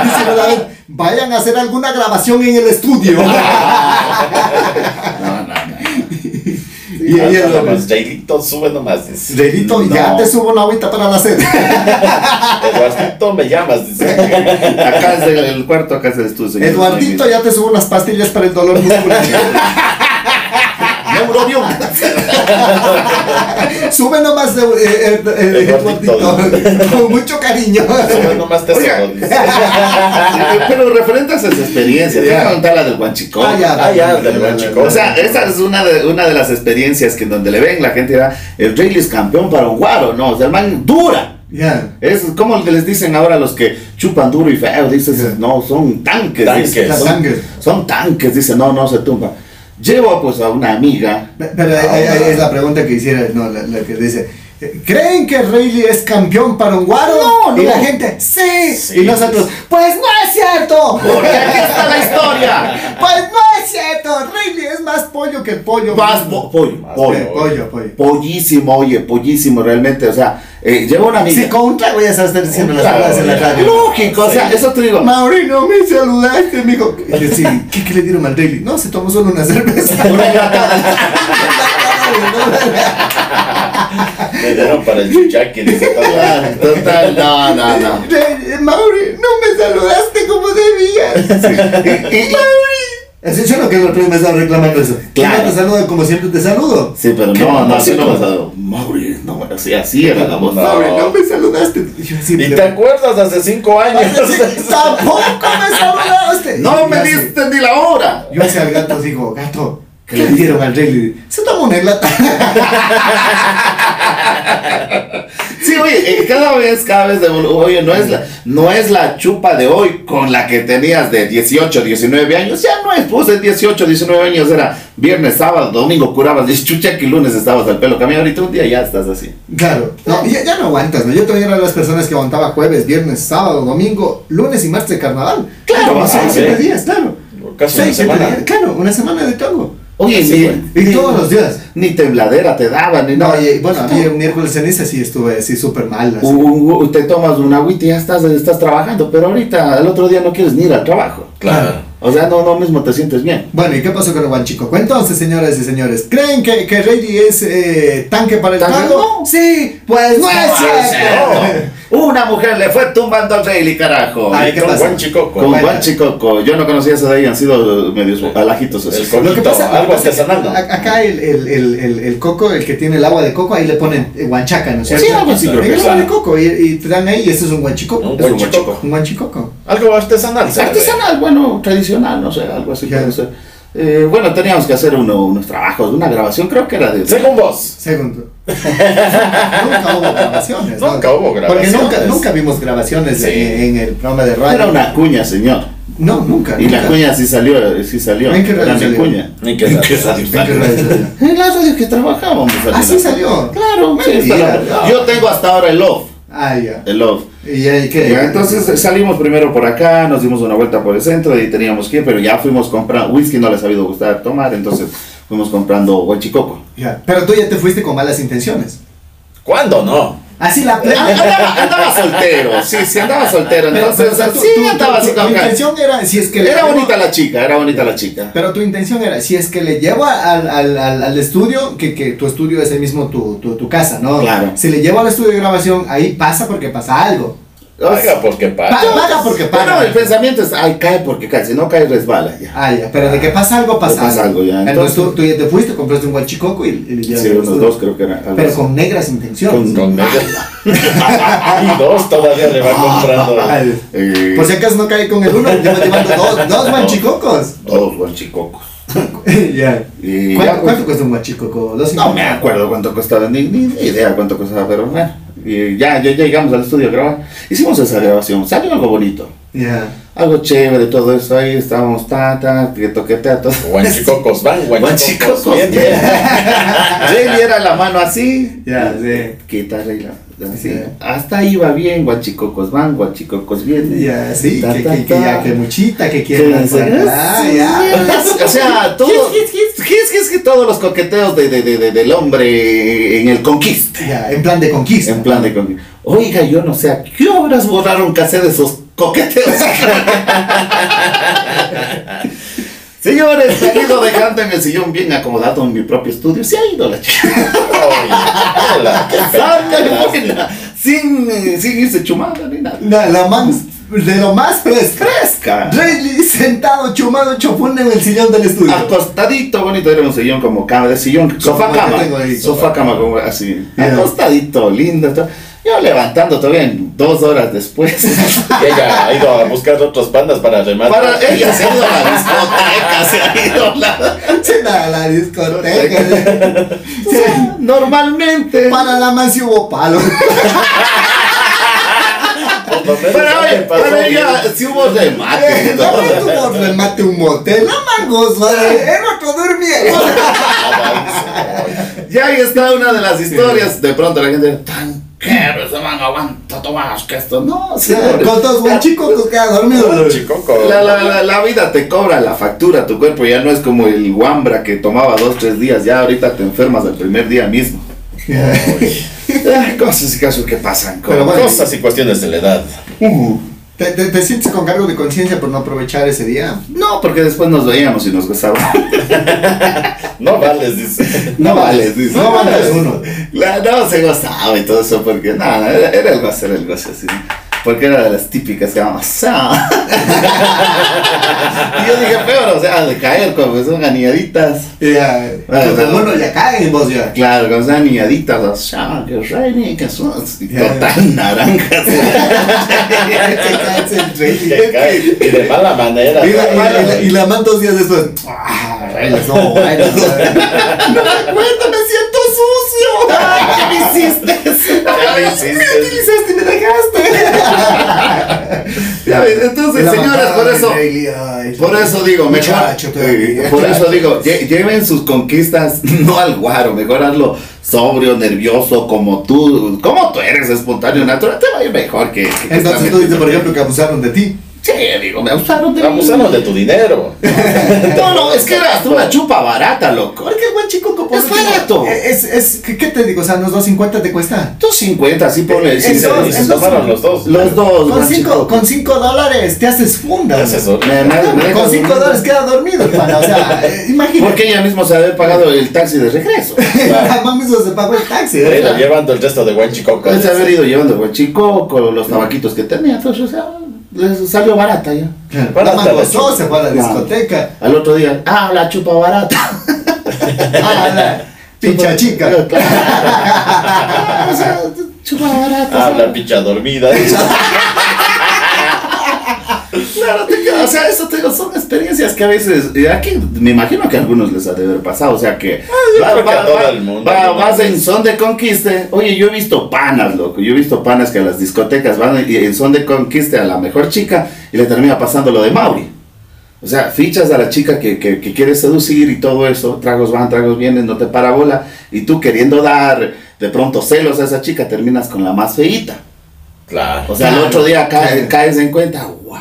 Disimular, Vayan a hacer alguna grabación en el estudio. No, no. y ella Nada más, Jailito, sube nomás. dice. Relito, ya te subo una agüita para la sed. Eduardito, me llamas. Dice. Acá es el, el cuarto, acá es el estudio. señor. Eduardito, ya te subo unas pastillas para el dolor muscular. Neurobión. Sube nomás, eh, eh, eh, Eduardito. Eduardito, con mucho cariño. Sube nomás te. Pero referente a esas experiencias, Ya. contar la del guanchicón. Ah, ya, Ah, ya, del. O sea, esa es una de, una de las experiencias que en donde le ven la gente va, el Rayleigh es campeón para un guaro, ¿no? O sea, el man dura. Ya. Es como les dicen ahora los que chupan duro y feo, dices, no, son tanques. Tanques. dicen, son, son tanques, dice, no, no se tumba. Llevo pues a una amiga. Pero ahí- ahí- ahí es la pregunta que hiciera, no, la, la que dice. ¿Creen que Rayleigh es campeón para un guaro? No, no. Y la gente, sí. Sí. Y nosotros, pues no es cierto. Porque aquí está la historia. Pues no es cierto. Rayleigh es más pollo que el pollo. Más po- pollo, Más pollo. Eh, pollo, pollo. Pollísimo, oye, pollísimo realmente. O sea, eh, llevo una amiga. Sí, con un trago ya sabes diciendo las palabras en la radio. Lógico, o sea, Sí. eso te digo. Mauri, no me saludaste, mijo. Y yo, sí, ¿qué, ¿qué le dieron al Rayleigh? No, se tomó solo una cerveza. Me dieron para el chuchaqui, dice todo. Claro, Total, no, no, no. Rayleigh, Mauri, no me saludaste como debías. Y- Así yo no que el otro día me estaba reclamando eso. Claro. Te saludo como siempre te saludo. Sí, pero ¿Qué no, no, así no me dado. Mauri, no, así, así era la voz. No. Mauri, no me saludaste. Y yo así, ¿Y te acuerdas hace cinco años? Tampoco me saludaste. No me diste ni la hora. Yo hacia el gato digo, gato, ¿qué le dieron al Rayleigh? Se tomó una lata. Sí, oye, eh, cada vez, cada vez, de, oye, no es, la, no es la chupa de hoy con la que tenías de 18, 19 años, ya no es, pues de 18, 19 años era viernes, sábado, domingo, curabas, de chucha que lunes estabas al pelo, cambió ahorita un día ya estás así. Claro, no, ya, ya no aguantas, ¿no? Yo también era de las personas que aguantaba jueves, viernes, sábado, domingo, lunes y martes de carnaval. Claro, Como ah, seis, sí. siete días, claro. Casi una Seis, siete semana. días, claro, una semana de todo. Oye, Sí, ni, todos los días. Ni tembladera te daban, ni No, y, bueno, a mí un miércoles ceniza sí estuve así súper mal. así. U- u- te tomas una agüita y ya estás, estás trabajando, pero ahorita, el otro día no quieres ni ir al trabajo. Claro. O sea, no, no mismo te sientes bien. Bueno, ¿y qué pasó con el Guanchico? Entonces, señoras y señores, ¿creen que, que es eh, tanque para el ¿Tanque? No. Sí, pues no, es cierto. Una mujer le fue tumbando al Rayleigh, carajo. Ay, ¿qué Con buen chicoco. Con. Juan Chicoco. Yo no conocía eso de ahí, han sido medios alajitos El esos. co- Lo que pasa, algo que pasa es que artesanal, ¿no? Acá el, el, el, el, el coco, el que tiene el agua de coco, ahí le ponen eh, guanchaca, ¿no es cierto? Sí, algo así el agua de coco y, y te dan ahí, y eso es un guanchicoco. Un Es buen un guanchicoco. Algo artesanal. Artesanal, bueno, tradicional, no sé, algo así. Eh, bueno, teníamos que hacer uno, unos trabajos, una grabación, creo que era de... Según vos. Segundo. nunca hubo grabaciones. ¿no? Nunca hubo Porque grabaciones. nunca, nunca vimos grabaciones Sí. en, en el programa de radio. Era una cuña, señor. No, nunca. Y la cuña sí salió, sí salió. ¿En qué radio Era mi salió? cuña. ¿En qué ¿En radio? qué radio ¿En qué radio salió? En la radio que trabajábamos. salió Ah, salió. Claro, sí, la-. Yo tengo hasta ahora el love. Ah, ya. El love. ¿Y ahí qué? Ya, entonces salimos primero por acá, nos dimos una vuelta por el centro y teníamos que ir, pero ya fuimos comprando, whisky no les ha habido gustar tomar, entonces fuimos comprando guachicoco. Ya. Pero tú ya te fuiste con malas intenciones. ¿Cuándo no? Así la plena. Andaba, andaba soltero, sí, sí, andaba soltero, entonces pero, tú- sí, tú- andaba tú- así tu intención era, si es que le Era llevo- bonita la chica, era bonita la chica. Pero tu intención era, si es que le llevo al, al, al, al estudio, que, que tu estudio es el mismo tu, tu, tu casa, ¿no? Claro. Si le llevo al estudio de grabación, ahí pasa porque pasa algo. Paga porque paga. Pa- paga porque paga. Pero el pensamiento es, ay, cae porque cae, si no cae resbala ya. Ah, ya. Pero de que pasa algo, pasa, Pues pasa algo, ya. Entonces, tú, tú ya te fuiste, compraste un guachicoco y, y llevas Sí, unos dos creo que eran. algo Pero con negras intenciones. Con medio. y dos todavía le va comprando. Eh, Por si acaso no cae con el uno, le vas llevando dos, dos guachicocos. ya. Y ¿Cuánto, ya, pues, cuánto cuesta un guachicoco? ¿Dos No me acuerdo cuánto costaba, ni, ni idea cuánto costaba, pero bueno. Y ya, ya llegamos al estudio a grabar. Hicimos esa grabación, salió algo bonito. Ya. Algo chévere, todo eso ahí, estábamos ta, ta, que toquetea todo. Guanchicocos van, guanchicocos Guanchicocos vienen. Rey era la mano así. Ya, sí. Quita Rey la- así. Sí. Hasta ahí va bien, guachicocos van, guachicocos vienen. Ya, sí, Ta, que, ta, que, que ta. ya, que muchita, que Que quieren ya. O sea, todo. Es que, es que todos los coqueteos de, de- de- de- del hombre en el conquiste. Ya, en plan de conquista. En plan de conquista. Oiga, yo no sé a qué horas borraron cassette de esos coqueteos. Señores, me he ido dejando en el sillón bien acomodado en mi propio estudio. Se ha ido la chica. Sin, sin irse chumada ni nada. La, la más, de lo más fresca. Fresca. Rayleigh sentado, chumado, chopón en el sillón del estudio. Acostadito, bonito, era un sillón como cama de sillón, sofá cama, ahí. sofá cama como así, acostadito, lindo, todo. Yo levantando todavía en dos horas después, Y ella ha ido a buscar otros pandas para rematar. para ella se ha ido a la discoteca, se ha ido a la, Sí, la, la discoteca. O sea, normalmente, Para la más hubo palo. Para, para bien. ella sí hubo remate, No ¿no? tuvo remate un motel. No mangos, madre. El otro durmiendo. Ya ahí está una de las historias, de pronto la gente, tan caro, ese man aguanta Tomás, que esto, no. Con dos buen chicos que queda dormido. oye. Chicoco. La, la, la, la vida te cobra la factura, tu cuerpo ya no es como el guambra que tomaba dos, tres días, ya ahorita te enfermas el primer día mismo. Ay, cosas y casos que pasan. Pero bueno. Cosas y cuestiones de la edad. Uh, ¿Te, te, te sientes con cargo de conciencia por no aprovechar ese día? no, porque después nos veíamos y nos gozábamos. No vales, dice. No vales, dice. No vales uno. La- no, se gozaba y todo eso, porque nada, era, era el goce, era el goce, así. Porque era de las típicas que vamos. "Ah". y yo dije, peor, o sea, de caer, como son aniñaditas. Ya. Bueno, Entonces, no. bueno, ya caen en vos ya. Claro, como son aniñaditas, o sea, que reine, que son y total naranjas. Y de mala manera. Y la, y, cae. la, y la man dos días después. Ah, no, bueno. no me acuerdo, me siento ¿Qué me hiciste? ya me hiciste. Me utilizaste y me dejaste. Ya ves, Entonces, mamá por eso, ay, por eso digo, mejor, eh, por eso digo, lle- lleven sus conquistas no al guaro, mejor hazlo sobrio, nervioso, como tú, como tú eres espontáneo, natural, te va a ir mejor que. que- Entonces tú dices, por ejemplo, que abusaron de ti. Sí, digo, me abusaron de. Abusaron de tu dinero. No, no, es que era hasta una chupa barata, loco. Porque el buen chico como Es barato. Es, es, ¿qué, te digo? O sea, unos 250 te cuesta. 250, así ponle. Eh, sí, sí, sí, se tomaron los dos. Los dos, Con guachico. 5 con cinco dólares te haces funda. Es eso. Me- me- me- Con 5 dólares queda dormido, pana. O sea, eh, imagínate. Porque ella mismo se había pagado el taxi de regreso. La mamá mismo se pagó el taxi. Llevando el resto de buen chico. Puede haber ido llevando el chico con los tabaquitos que tenía, entonces, o sea, les salió barata ya. La Barata la gozó, se fue a la No. discoteca. Al otro día, ah, la chupa barata. Ah, la pincha chica. o sea, chupa barata. Habla picha dormida. Claro, te o sea, eso te digo, son experiencias que a veces, aquí me imagino que a algunos les ha de haber pasado, o sea que yo creo que a todo el mundo. va- vas en son de conquiste, oye, yo he visto panas, loco, yo he visto panas que a las discotecas van y en son de conquiste a la mejor chica y le termina pasando lo de Mauri. O sea, fichas a la chica que, que, que quieres seducir y todo eso, tragos van, tragos vienen, no te para bola, y tú queriendo dar de pronto celos a esa chica, terminas con la más feíta. Claro. O sea, el otro día cae- claro. caes en cuenta, wow.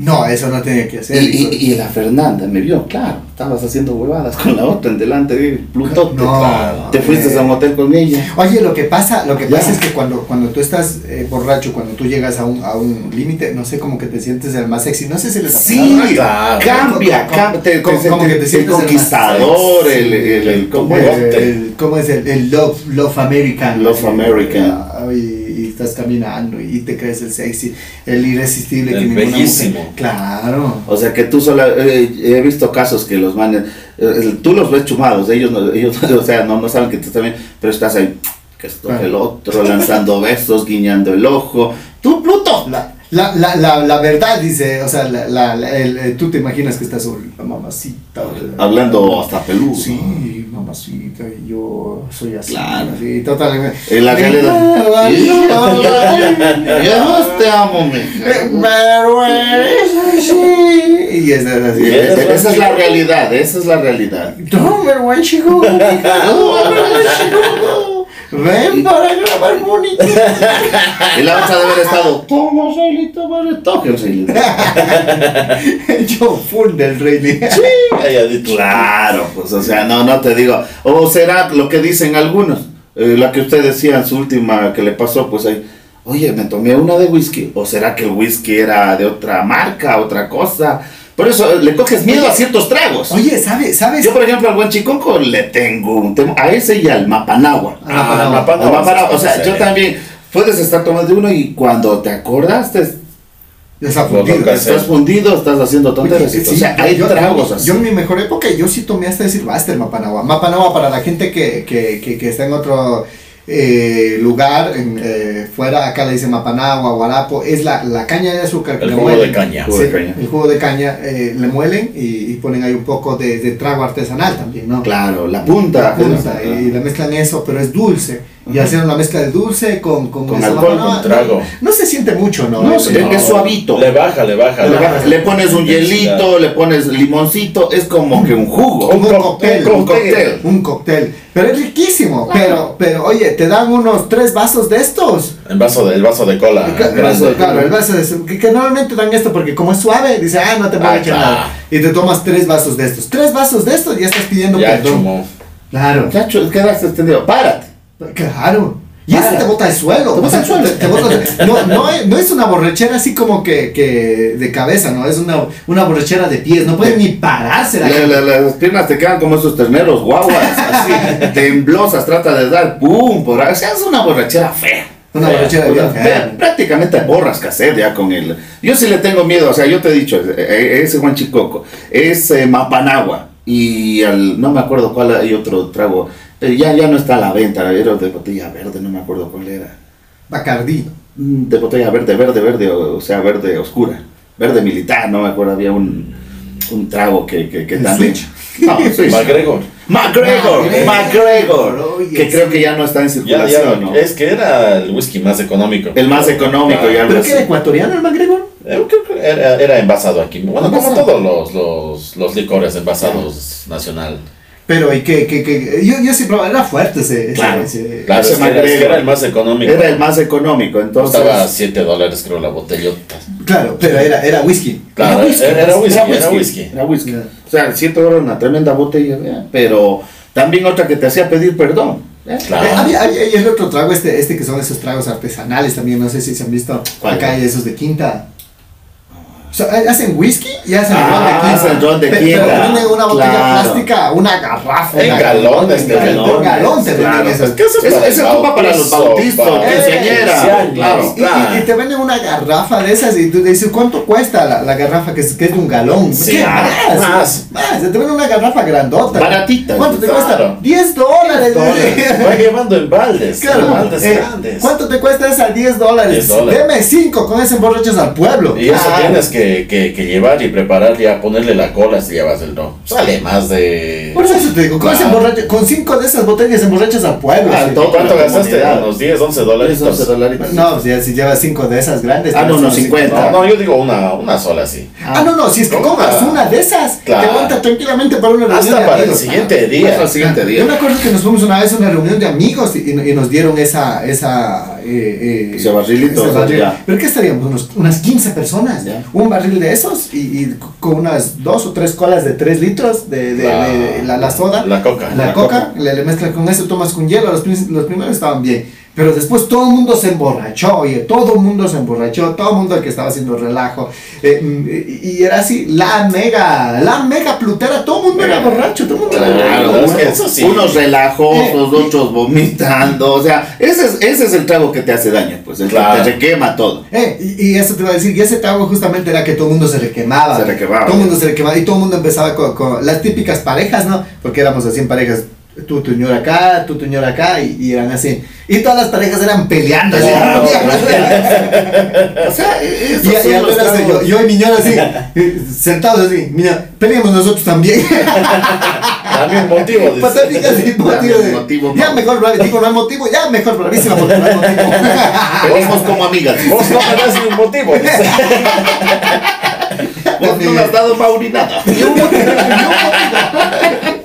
No, eso no tenía que hacer. y, y la Fernanda me vio, claro, estabas haciendo huevadas con la otra en delante de Pluto. No, claro. te fuiste a un hotel con ella. Oye, lo que pasa, lo que Ya. pasa es que cuando, cuando tú estás eh, borracho, cuando tú llegas a un, a un límite, no sé, como que te sientes el más sexy. No sé si les Sí, claro. cambia, cambia. Te, como- te- como que te sientes el conquistador, el, el, el- ¿Cómo ¿cómo es, es? el, cómo es el, el love, love American? Love American. Estás caminando y te crees el sexy, el irresistible El que ninguna bellísimo. mujer- Claro. O sea que tú sola, eh, he visto casos que los manes, eh, tú los ves chumados, ellos, no, ellos o sea, no, no saben que tú también, pero estás ahí, que esto, Claro. el otro, lanzando besos, guiñando el ojo. ¡Tú, Pluto! La, la, la, la, la verdad dice, o sea, la, la, la- el- eh, tú te imaginas que estás sobre la mamacita. Hablando hasta peludo. Sí, mamacita, y yo soy así. Claro. Sí, totalmente. En la realidad. Pero Yo te amo, mija. eres así. Y es así. Es- Esa esa es la realidad, esa es la realidad. No, pero buen chico. Ven para grabar bonito. Y la otra debe haber estado, toma, Rayleigh, toma, toque Rayleigh. Yo full del ha dicho, Claro, pues, o sea, no, no te digo. O será lo que dicen algunos. eh, la que usted decía en su última que le pasó, pues ahí, oye, me tomé una de whisky. O será que el whisky era de otra marca, otra cosa. Por eso eh, le coges miedo a ciertos tragos. Oye, ¿sabes? ¿Sabes? Yo, por ejemplo, al buen chiconco le tengo un tema. A ese y al mapanagua. Ah, Mapanagua. Al Mapanagua, Mapanagua, O sea, sí. yo también. Puedes estar tomando uno y cuando te acordas, te Desafundido. Lo tocas. estás fundido, estás haciendo tonterías. Oye, o sea, sí, hay yo, tragos así. Yo en mi mejor época, yo sí tomé hasta decir basta el Mapanagua. Mapanagua para la gente que, que, que, que está en otro eh, lugar, en, eh, fuera, acá le dicen Mapanagua, Guarapo, es la, la caña de azúcar que El le jugo muelen. de caña. Sí, de caña. El jugo de caña eh, le muelen y, y ponen ahí un poco de, de trago artesanal también, ¿no? Claro, la punta. La punta, y le mezclan eso, pero es dulce. Y hacen una mezcla de dulce con, con, Con alcohol, Mapanagua. con trago. No, no se siente mucho, ¿no? No, sí. Es suavito. Le baja, le baja. Le, baja. le pones un hielito, le pones limoncito, es como que un jugo. Un cóctel, un cóctel. Un cóctel. Pero es riquísimo. Pero, pero, oye, te dan unos tres vasos de estos. El vaso de, el vaso de cola. Y ca- grande. claro, el vaso de que, que normalmente dan esto porque como es suave, dice, ah, no te voy a Ah, echar nada. Y te tomas tres vasos de estos. Tres vasos de estos y ya estás pidiendo Ya perdón. chumó. Claro, Muchacho, quedaste extendido. Párate. Claro. Y eso Para. te bota al suelo. Te bota al suelo. te- te bota no, no, es, no es una borrachera así como que, que de cabeza, ¿no? Es una, una borrachera de pies. No pueden ni pararse. la La- gente. la- las piernas te quedan como esos terneros guaguas, así, temblosas, trata de dar pum, por ahí. O sea, es una borrachera fea. Una Fea, borrachera ve- fea. prácticamente borras cassette ya con él. Yo sí le tengo miedo, o sea, yo te he dicho, eh, eh, ese Juan Chicoco, es eh, Mapanagua y al, no me acuerdo cuál hay otro trago, eh, ya, ya no está a la venta, era de botella verde, no me acuerdo cuál era. Bacardí. Mm, De botella verde, verde, verde, o, sea, verde oscura, verde militar, no me acuerdo, había un, un trago que, que, que El también... No, McGregor. McGregor, Oye, que creo que ya no está en Ya, circulación, ya, ¿no? Es que era el whisky más económico. El más económico y algo ¿Pero que era ecuatoriano el McGregor? Eh, Era, era envasado aquí. Bueno, como todos los, los, los licores envasados nacional. Pero, ¿y qué? qué, qué? Yo, yo sí probaba, era fuerte ese. ese- Claro. ese- Claro, Ese es que, era, que era el más económico. Era el más económico, entonces. Costaba 7 dólares, creo, la botellota. Claro, pero era, era whisky. Claro, whisky, era, era whisky, era whisky, whisky. Era whisky. Ya. O sea, 7 dólares una tremenda botella, pero también otra que te hacía pedir perdón. ¿eh? Claro. Eh, había, había- y el otro trago, este, este que son esos tragos artesanales también, no sé si se han visto. ¿Cuál? Acá hay esos de quinta. Sea, hacen whisky y hacen Ah, de hacen ron de Pe- quinta. Pero venden una botella Claro. plástica, una garrafa. En galones te en venden. galón, galón te Claro. venden esas. Es que eso es Eso- para el eso los bautizo, bautizos, para- quinceañera, quinceaños, claro. Y, y- y te venden una garrafa de esas y tú dices, ¿cuánto cuesta la, la garrafa que es, que es de un galón? Sí, ¿Qué más, más? más. Te venden una garrafa grandota. Baratita, ¿Cuánto te claro. cuesta? 10 dólares. Va llevando en baldes. Claro, en baldes eh, grandes. ¿Cuánto te cuesta esa? 10 dólares. 10 dólares. Deme 5, con ese emborrachas al pueblo. Y eso Ah, tienes que, que, que llevar y preparar ya, ponerle la cola si llevas el ron. Sale más de... Por eso te digo, con, Claro. con 5 de esas botellas emborrachas al pueblo. Ah. ¿Cuánto la gastaste? comunidad. Unos 10, 11 dólares. 10, 11 dolaritos. No, pues ya si llevas 5 de esas grandes. Ah, no, hacen 50. No, no, yo digo una, una sola, sí. Ah, no, no, si es que compras una de esas, Claro. te aguanta tranquilamente para una reunión Hasta de para el siguiente Hasta día. el siguiente Yo día. me acuerdo que nos fuimos una vez a una reunión de amigos y, y nos dieron esa. esa eh, eh, Ese barrilito, ese barril. ya. Pero que estaríamos unos, unas 15 personas. Ya. Un barril de esos y, y con unas dos o tres colas de 3 litros de, de- La- de la, la soda. La coca. La, coca, Le, le mezclas con eso, tomas con hielo. Los primeros estaban bien. Pero después todo el mundo se emborrachó, oye, todo el mundo se emborrachó, todo el mundo el que estaba haciendo relajo. eh, mm, y era así, la mega, la mega plutera, todo el mundo era borracho, todo el mundo era Claro, borracho. es que eso sí. unos relajosos, Eh, otros vomitando, o sea, ese es, ese es el trago que te hace daño, pues, el Claro. que te requema todo. Eh, y, y eso te iba a decir, y ese trago justamente era que todo el mundo se le quemaba. Se le quemaba. Todo el mundo se le quemaba y todo el mundo empezaba con, con las típicas parejas, ¿no? Porque éramos así en parejas, tu ñora acá, tú, tu ñora acá, y, y eran así. Y todas las parejas eran peleando. así, Claro. O sea, esos Y, y los apenas yo, yo y mi ñora así, eh, sentados así, mira, peleamos nosotros también. También motivo. dice. Patéticas y motivo de- motivo, Ya mejor, bravi- digo, no hay motivo, ya mejor, bravísima, porque no hay motivo. Venimos como amigas. Vos no me das un motivo. Vos no me has dado Mauri nada. Motivo, ni un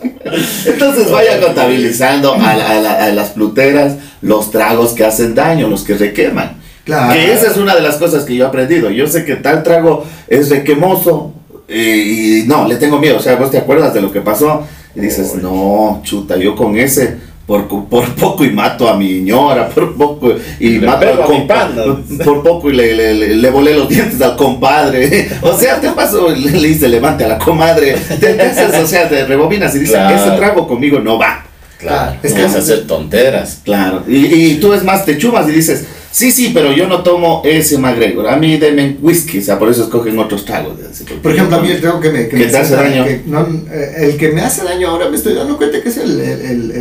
Entonces vaya contabilizando a, la- a la- a las pluteras los tragos que hacen daño, los que requeman. Claro. Que esa es una de las cosas que yo he aprendido. Yo sé que tal trago es requemoso eh, y no, le tengo miedo. O sea, vos te acuerdas de lo que pasó y dices, no, chuta, yo con ese por, cu- por poco y mato a mi ñora, por poco y Le mato al a compadre, por poco y le, le, le- le volé los dientes al compadre. O sea, te paso, le, le dice, levante a la comadre. Te, te haces, o sea, te rebobinas y dices, Claro. ese trago conmigo no va. Claro, Es que- que hacer tonteras. Claro, y, y tú es más, te chumas y dices, sí, sí, pero yo no tomo ese McGregor, a mí denme whisky, o sea, por eso escogen otros tragos. Por ejemplo, a mí el trago que me, ¿Que me te hace daño? que no, eh, el que me hace daño ahora me estoy dando cuenta que es el, el, el,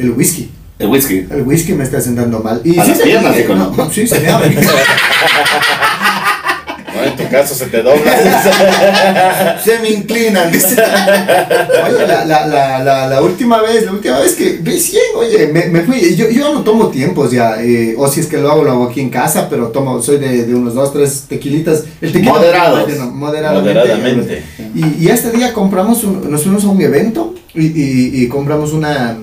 el, whisky. El whisky. El whisky me está sentando mal. Y A las se- piernas, dijo, ¿no? no, Sí, se me abre. ¿no? En tu caso se te dobla. Se me inclinan, dice. Oye, la, la, la, la, la última vez, la última vez que vi 100, oye, me, me fui. Yo, yo no tomo tiempos ya. eh, o si es que lo hago, lo hago aquí en casa, pero tomo, soy de, de unos dos, tres tequilitas. El tequila. Moderados. no, moderadamente. Moderadamente. Y, y este día compramos, un- nos fuimos a un evento y, y, y compramos una,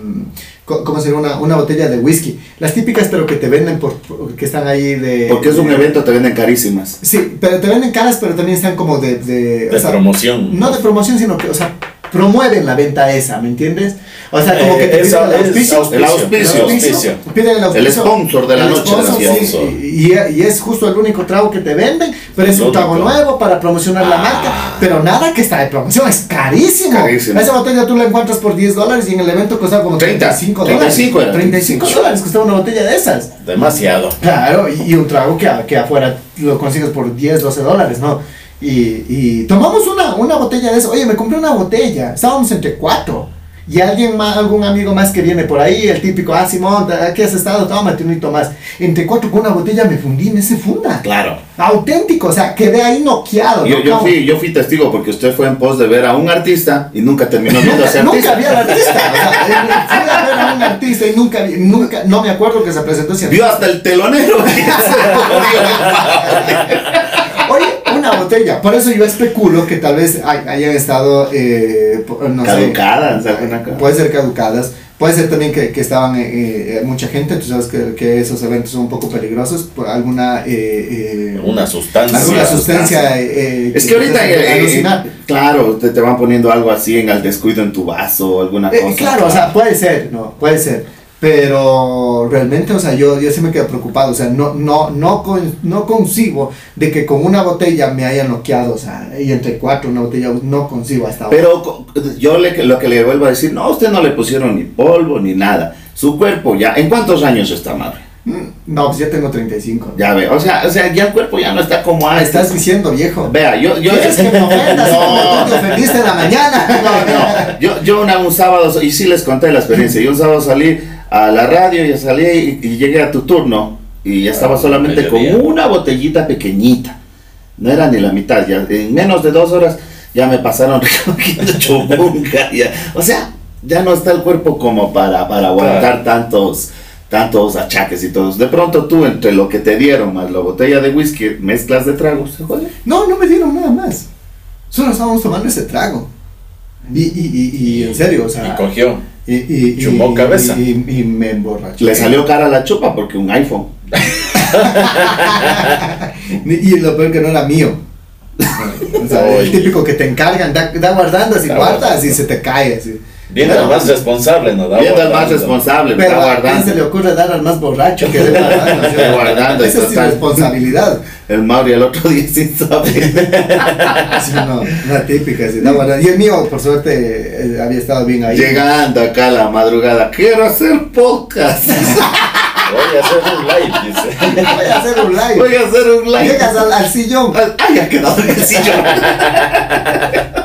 ¿cómo se llama? Una, una botella de whisky. Las típicas, pero que te venden por, por- que están ahí de... Porque es un evento, te venden carísimas. Sí, pero te venden caras, pero también están como de... De, De promoción. No de promoción, sino que, o sea, promueven la venta esa, ¿me entiendes? O sea, como Eh, que te es- piden el auspicio. auspicio, El auspicio. el auspicio, piden el auspicio. sponsor de la El noche, sí, y, es justo el único trago que te venden, pero es un trago nuevo para promocionar la Ah. marca, pero nada que está de promoción, es carísimo. Carísimo. Esa botella tú la encuentras por 10 dólares y en el evento costaba como 30, 35 dólares. 35 era. 35 dólares costaba una botella de esas. Demasiado. Claro, y, y un trago que, que afuera lo consigues por 10, 12 dólares, ¿no? Y, y tomamos una, una botella de eso. Oye, me compré una botella. Estábamos entre cuatro. y alguien más, algún amigo más que viene por ahí, el típico, ah, Simón, aquí has estado, tómate un hito más. Entre cuatro con una botella me fundí en ese funda. Claro. Auténtico, o sea, quedé ahí noqueado. Yo, yo, fui, yo fui testigo porque usted fue en pos de ver a un artista y nunca terminó viendo a ese Nunca, artista. nunca vi al artista. O sea, fui a ver a un artista y nunca vi, nunca, no me acuerdo que se presentó ese Vio hasta el telonero. Botella. Por eso yo especulo que tal vez hay- hayan estado, eh, no sé, Caducadas, alguna cosa. Puede ser caducadas. Puede ser también que, que estaban eh, eh, mucha gente, tú sabes que, que esos eventos son un poco peligrosos por alguna eh, eh, Una sustancia. alguna sustancia. eh, Es que ahorita, eh, alucinar. claro, te, te van poniendo algo así en el descuido en tu vaso alguna Eh, cosa. claro, o sea, puede ser, no, puede ser. Pero realmente, o sea, yo, yo sí me quedo preocupado, o sea, no, no, no, con- no concibo de que con una botella me hayan noqueado, o sea, y entre cuatro una botella no concibo hasta ahora. Pero yo le, lo que le vuelvo a decir, no, a usted no le pusieron ni polvo ni nada. Su cuerpo ya, ¿en cuántos años está, madre? Mm, No, pues ya tengo 35. Ya ve, o sea, o sea, ya el cuerpo ya no está como antes. estás diciendo, viejo. Vea, yo, yo, ¿Quieres que me ofendas? No. Te ofendiste en la mañana. No, no. Yo, yo una- un sábado, y sí les conté la experiencia, yo un sábado salí a la radio, y salí y, y llegué a tu turno y ya estaba Ah, solamente con una botellita pequeñita. No era ni la mitad, ya en menos de dos horas ya me pasaron recogiendo chubunga, ya. O sea, ya no está el cuerpo como para, para aguantar tantos tantos achaques y todos. De pronto tú, entre lo que te dieron más la botella de whisky, mezclas de tragos, se jode. No, no me dieron nada más. Solo estábamos tomando ese trago. Y, y, y, y en serio, o sea. Y cogió. Y, y, y- cabeza. Y, y- y me emborraché. Le salió cara la chupa porque un iPhone. y lo peor que no era mío. O sea, el típico que te encargan, da, da guardando, así Da guardas y se te cae. Así. Viendo Pero- al más responsable, ¿no? Da Viendo al más guardando. responsable, Pero está a quién se le guardando. ocurre dar al más borracho que de guardando. o sea, Guardando, Esa es irresponsabilidad. El Mauri el otro día sin saber. Así, no, una típica. Así, da guardando. Y el mío, por suerte, eh, había estado bien ahí. Llegando acá a la madrugada, quiero hacer podcast. Voy a hacer un live, dice. Voy a hacer un live. Voy a hacer un live. Llegas al, al sillón. Ay, ya quedado en el sillón.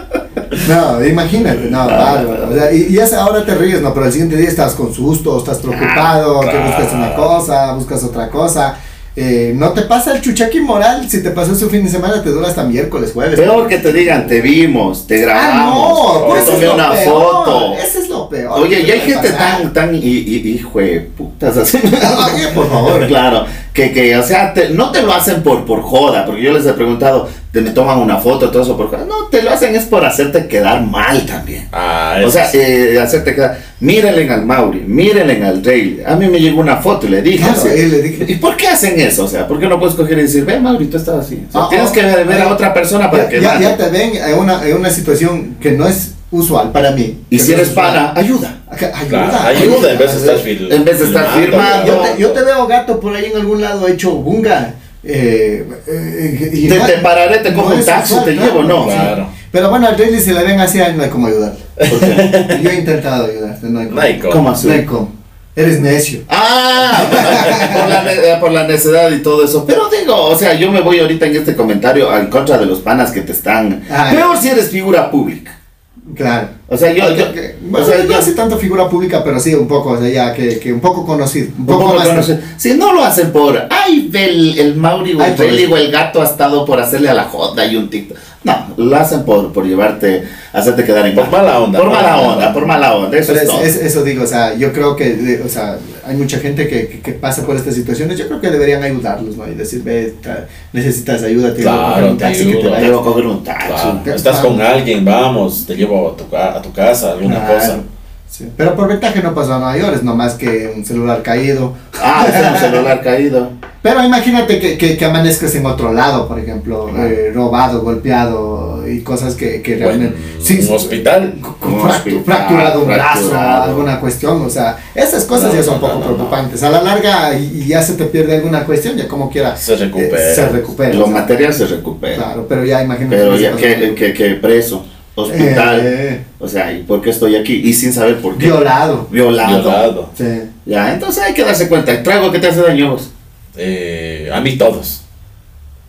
No, imagínate, no, bárbaro. O sea, y, y ese ahora te ríes, no, pero el siguiente día estás con susto, estás preocupado, Ah, que buscas una cosa, buscas otra cosa. Eh, no te pasa el chuchaqui moral, si te pasó ese fin de semana te dura hasta miércoles, jueves. Peor que te digan, te vimos, te Ah, grabamos, no, pues eso tomé lo una peor, foto. Ese es lo peor. Oye, y hay gente pasar. tan, tan, y, y- hijo de putas así. Oye, por favor. Claro, que, que o sea, te- no te lo hacen por, por joda, porque yo les he preguntado, te me toman una foto, todo eso por joda. No, te lo hacen es por hacerte quedar mal también. Ah, O sea, sí. eh, hacerte quedar. Mírenle al Mauri, mírenle al Rey. A mí me llegó una foto y le dije. Claro, así, eh, le dije. ¿Y por qué hacen eso? O sea, ¿por qué no puedes coger y decir, ve Mauri, tú estás así? O sea, Ah, tienes ah, que ver, ver a otra persona para ya, que ya, ya te ven en una, en una situación que no es usual para mí. Y si eres pana, ayuda. Ayuda, Claro, ayuda en vez de estar fil- En vez de estar firmando. Yo te, yo te veo gato por ahí en algún lado hecho bunga. Eh, eh, y Te, no- te pararé, te cojo no un taxi, te claro, llevo, no. Claro. Pero bueno, al Rayleigh si le ven así, no hay como ayudar. ¿Por qué? Yo he intentado ayudarte, no hay como. No hay como. Eres necio. Ah, por la, ne- eh, por la necedad y todo eso. Pero digo, o sea, yo me voy ahorita en este comentario en contra de los panas que te están. Ay. Peor si eres figura pública. Claro. O sea, yo. bueno, o sea, no hace tanto figura pública, pero sí un poco, o sea, ya que, que un poco conocido. Un un poco, más. conocer- Si no lo hacen por. Ay, el, el Mauri o el o el gato ha estado por hacerle a la joda y un TikTok. No, lo hacen por, por llevarte, hacerte quedar en Por mal. mala onda. Por mala onda, por mala onda. Eso Pero es es- eso digo, o sea, yo creo que, de- o sea, hay mucha gente que, que, que pasa por estas situaciones, yo creo que deberían ayudarlos, ¿no? Y decir, ve, ta- necesitas ayuda, te Claro, llevo a un te taxi que te vaya. Debo coger un taxi. Claro. Estás con alguien, vamos, te llevo a tu, ca- a tu casa, alguna Claro, cosa. sí. Pero por ventaja no pasó a mayores, no más que un celular caído. Ah, es un celular caído. Pero imagínate que, que, que amanezcas en otro lado, por ejemplo, Claro. eh, robado, golpeado y cosas que, que Bueno, realmente... sí, un hospital. Un hospital, fracturado un brazo, fracturado. alguna cuestión, o sea, esas cosas No, ya son no, poco no, preocupantes. A la larga, y, y ya se te pierde alguna cuestión, ya como quiera, Se recupera. eh, se recupera. Lo o sea, material se recupera. Claro, pero ya imagínate. Pero ya que, preso, hospital. Eh, O sea, ¿y por qué estoy aquí? Y sin saber por qué. violado. Violado. Violado. Sí. Ya, entonces hay que darse cuenta. El trago que te hace daño. Eh, a mí todos.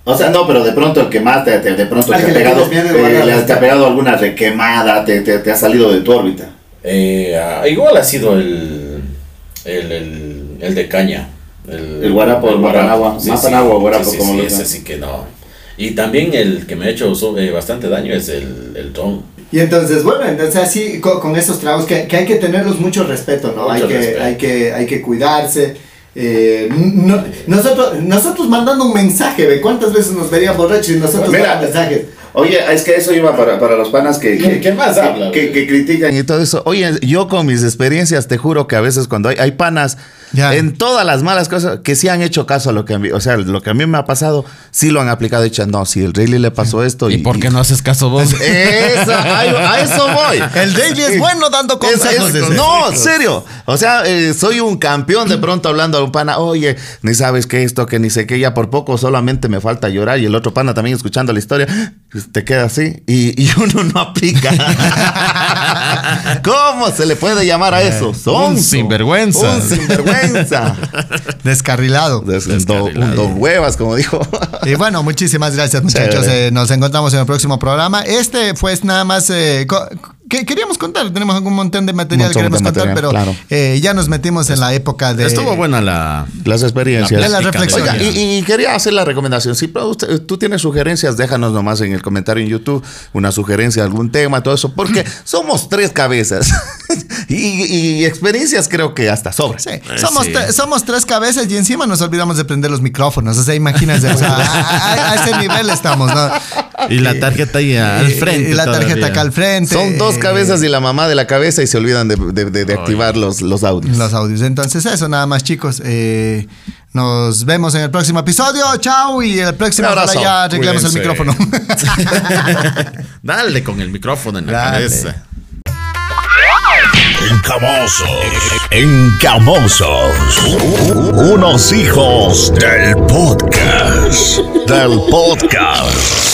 O sea, no, pero de pronto el que más te, te- de pronto te que ha pegado, eh, te ha pegado alguna requemada, te, te, te ha salido de tu órbita. Eh, ah, igual ha sido el, el, el, el de caña. El, El guarapo, el guarapo, sí, como sí, lo ese sí que no. Y también el que me ha hecho eh, bastante daño es el, el ron. Y entonces, bueno, entonces así con, con esos tragos que, que hay que tenerlos mucho respeto, ¿no? Mucho hay, que, respeto. hay, que, hay que cuidarse. Eh, no- nosotros, nosotros mandando un mensaje, ¿ve? ¿Cuántas veces nos verían borrachos y nosotros Mira. mandando mensajes? Oye, es que eso iba para, para los panas que, que, ¿Qué más habla, que, güey? que critican y todo eso. Oye, yo con mis experiencias te juro que a veces cuando hay, hay panas Ya. en todas las malas cosas que sí han hecho caso a lo que a mí, o sea, lo que a mí me ha pasado, sí lo han aplicado. Dicen, no, si el Rayleigh le pasó esto y, ¿Y por qué no haces caso vos? Esa, a, a eso voy. El Daily es bueno dando Es- consejos. es- dice. no, serio. O sea, eh, soy un campeón de pronto hablando a un pana, oye, ni sabes qué esto, que ni sé qué, ya por poco solamente me falta llorar. Y el otro pana también escuchando la historia, te queda así y, y uno no aplica. ¿Cómo se le puede llamar a eso? Son un sinvergüenza. Un sinvergüenza. Descarrilado. Es un, do- un don huevas, como dijo. Y bueno, muchísimas gracias muchachos. Eh, nos encontramos en el próximo programa. Este fue nada más... eh, que queríamos contar, tenemos algún montón de material que queremos contar, material, pero claro. eh, ya nos metimos en la época de... Estuvo buena la. Las experiencias. De la plática reflexión. Oiga, y, y quería hacer la recomendación. Si usted- tú tienes sugerencias, déjanos nomás en el comentario en YouTube una sugerencia, algún tema, todo eso, porque somos tres cabezas. y, y experiencias creo que hasta sobra. Sí, somos, sí. tre- somos tres cabezas y encima nos olvidamos de prender los micrófonos. O sea, imagínense, o sea, a, a- a ese nivel estamos, ¿no? Y la tarjeta ahí al frente. Y la tarjeta todavía. acá al frente. Son dos cabezas y la mamá de la cabeza y se olvidan de, de- de- de activar los, los audios. los audios. Entonces, eso nada más, chicos. Eh, nos vemos en el próximo episodio. Chao. Y el próximo ojalá ya arreglemos el Cuídense. micrófono. Dale con el micrófono en la Dale. cabeza. Encamosos. Encamosos. Unos hijos del podcast. Del podcast.